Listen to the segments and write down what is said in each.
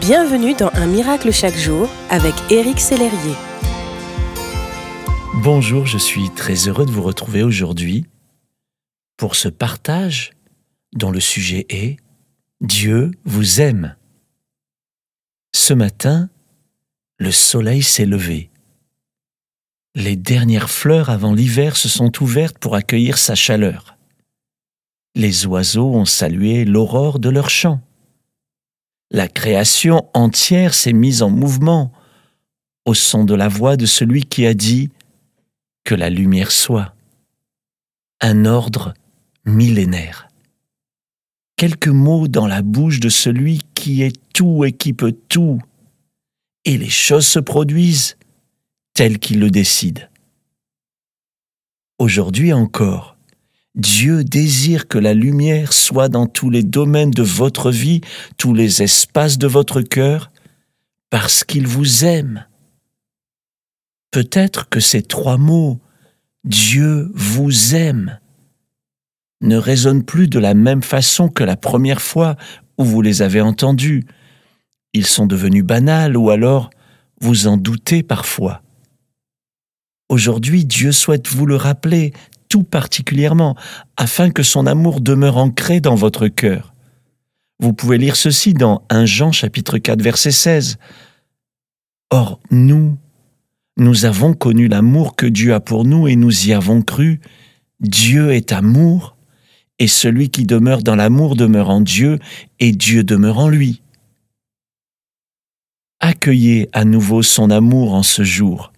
Bienvenue dans Un miracle chaque jour avec Éric Sellerier. Bonjour, je suis très heureux de vous retrouver aujourd'hui pour ce partage dont le sujet est Dieu vous aime. Ce matin, le soleil s'est levé. Les dernières fleurs avant l'hiver se sont ouvertes pour accueillir sa chaleur. Les oiseaux ont salué l'aurore de leur chant. La création entière s'est mise en mouvement au son de la voix de celui qui a dit que la lumière soit. Un ordre millénaire. Quelques mots dans la bouche de celui qui est tout et qui peut tout. Et les choses se produisent telles qu'il le décide. Aujourd'hui encore, Dieu désire que la lumière soit dans tous les domaines de votre vie, tous les espaces de votre cœur, parce qu'il vous aime. Peut-être que ces trois mots, Dieu vous aime, ne résonnent plus de la même façon que la première fois où vous les avez entendus. Ils sont devenus banals ou alors vous en doutez parfois. Aujourd'hui, Dieu souhaite vous le rappeler tout particulièrement, afin que son amour demeure ancré dans votre cœur. Vous pouvez lire ceci dans 1 Jean chapitre 4 verset 16. Or, nous, nous avons connu l'amour que Dieu a pour nous et nous y avons cru. Dieu est amour, et celui qui demeure dans l'amour demeure en Dieu, et Dieu demeure en lui. Accueillez à nouveau son amour en ce jour,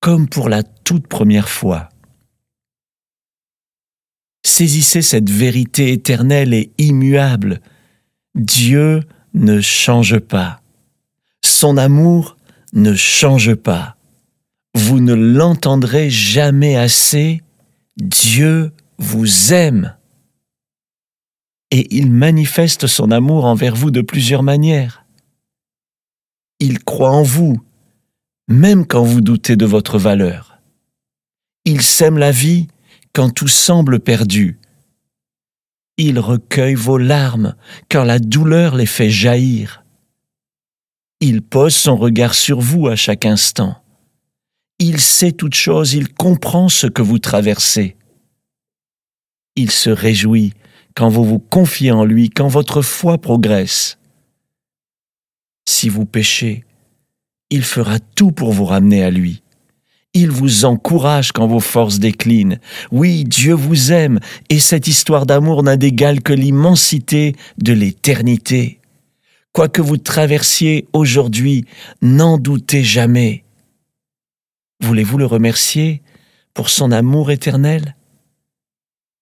comme pour la toute première fois. Saisissez cette vérité éternelle et immuable. Dieu ne change pas. Son amour ne change pas. Vous ne l'entendrez jamais assez. Dieu vous aime. Et il manifeste son amour envers vous de plusieurs manières. Il croit en vous, même quand vous doutez de votre valeur. Il sème la vie quand tout semble perdu. Il recueille vos larmes quand la douleur les fait jaillir. Il pose son regard sur vous à chaque instant. Il sait toutes choses, il comprend ce que vous traversez. Il se réjouit quand vous vous confiez en lui, quand votre foi progresse. Si vous péchez, il fera tout pour vous ramener à lui. Il vous encourage quand vos forces déclinent. Oui, Dieu vous aime, et cette histoire d'amour n'a d'égal que l'immensité de l'éternité. Quoi que vous traversiez aujourd'hui, n'en doutez jamais. Voulez-vous le remercier pour son amour éternel?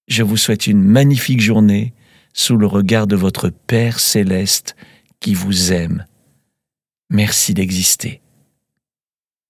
Je vous souhaite une magnifique journée sous le regard de votre Père céleste qui vous aime. Merci d'exister.